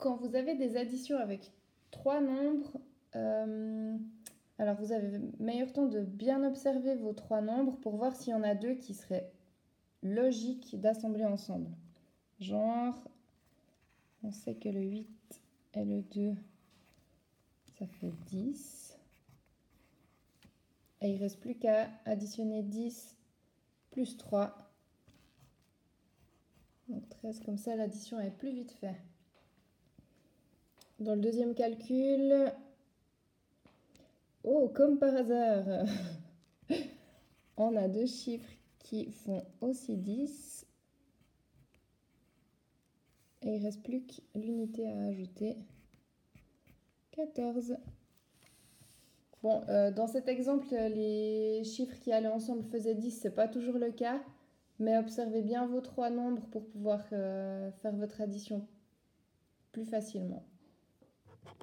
quand vous avez des additions avec trois nombres, euh, alors vous avez meilleur temps de bien observer vos trois nombres pour voir s'il y en a deux qui seraient logiques d'assembler ensemble. Genre, on sait que le 8 et le 2, ça fait 10. Et il ne reste plus qu'à additionner 10 plus 3. Donc 13, comme ça l'addition est plus vite faite. Dans le deuxième calcul, oh, comme par hasard, on a deux chiffres qui font aussi 10. Et il reste plus que l'unité à ajouter. 14. Bon, euh, dans cet exemple, les chiffres qui allaient ensemble faisaient 10, ce n'est pas toujours le cas. Mais observez bien vos trois nombres pour pouvoir euh, faire votre addition plus facilement.